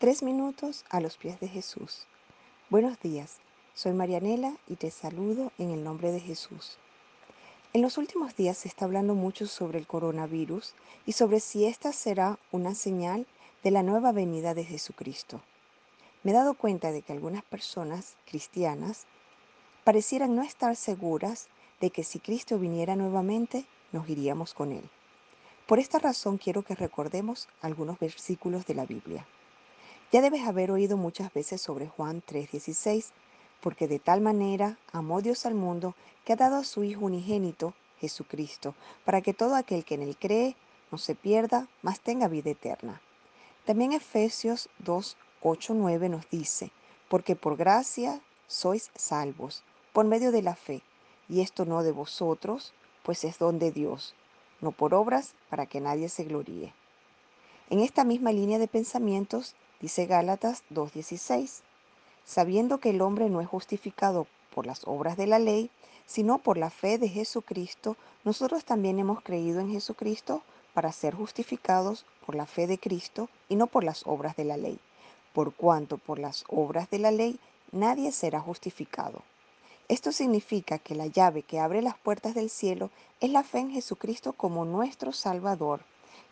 Tres minutos a los pies de Jesús. Buenos días, soy Marianela y te saludo en el nombre de Jesús. En los últimos días se está hablando mucho sobre el coronavirus y sobre si esta será una señal de la nueva venida de Jesucristo. Me he dado cuenta de que algunas personas cristianas parecieran no estar seguras de que si Cristo viniera nuevamente, nos iríamos con Él. Por esta razón quiero que recordemos algunos versículos de la Biblia. Ya debes haber oído muchas veces sobre Juan 3:16, porque de tal manera amó Dios al mundo que ha dado a su Hijo unigénito, Jesucristo, para que todo aquel que en él cree no se pierda, mas tenga vida eterna. También Efesios 2, 9 nos dice, porque por gracia sois salvos, por medio de la fe, y esto no de vosotros, pues es don de Dios, no por obras para que nadie se gloríe. En esta misma línea de pensamientos Dice Gálatas 2.16, sabiendo que el hombre no es justificado por las obras de la ley, sino por la fe de Jesucristo, nosotros también hemos creído en Jesucristo para ser justificados por la fe de Cristo y no por las obras de la ley, por cuanto por las obras de la ley nadie será justificado. Esto significa que la llave que abre las puertas del cielo es la fe en Jesucristo como nuestro Salvador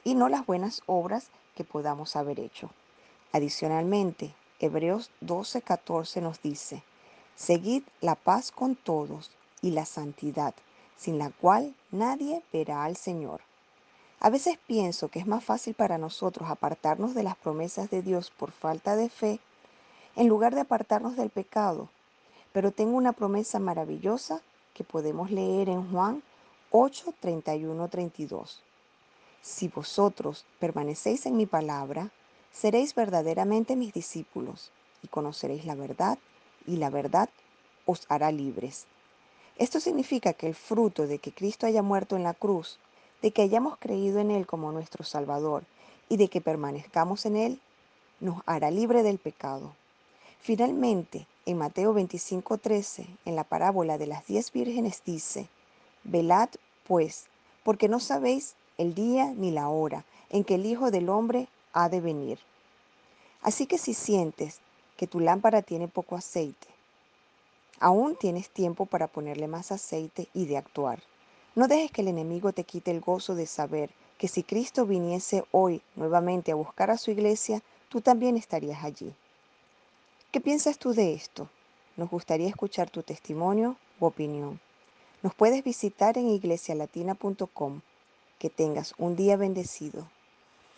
y no las buenas obras que podamos haber hecho. Adicionalmente, Hebreos 12:14 nos dice, Seguid la paz con todos y la santidad, sin la cual nadie verá al Señor. A veces pienso que es más fácil para nosotros apartarnos de las promesas de Dios por falta de fe, en lugar de apartarnos del pecado. Pero tengo una promesa maravillosa que podemos leer en Juan 8, 32. Si vosotros permanecéis en mi palabra, Seréis verdaderamente mis discípulos y conoceréis la verdad y la verdad os hará libres. Esto significa que el fruto de que Cristo haya muerto en la cruz, de que hayamos creído en Él como nuestro Salvador y de que permanezcamos en Él, nos hará libre del pecado. Finalmente, en Mateo 25:13, en la parábola de las diez vírgenes dice, Velad, pues, porque no sabéis el día ni la hora en que el Hijo del Hombre ha de venir. Así que si sientes que tu lámpara tiene poco aceite, aún tienes tiempo para ponerle más aceite y de actuar. No dejes que el enemigo te quite el gozo de saber que si Cristo viniese hoy nuevamente a buscar a su iglesia, tú también estarías allí. ¿Qué piensas tú de esto? Nos gustaría escuchar tu testimonio u opinión. Nos puedes visitar en iglesialatina.com. Que tengas un día bendecido.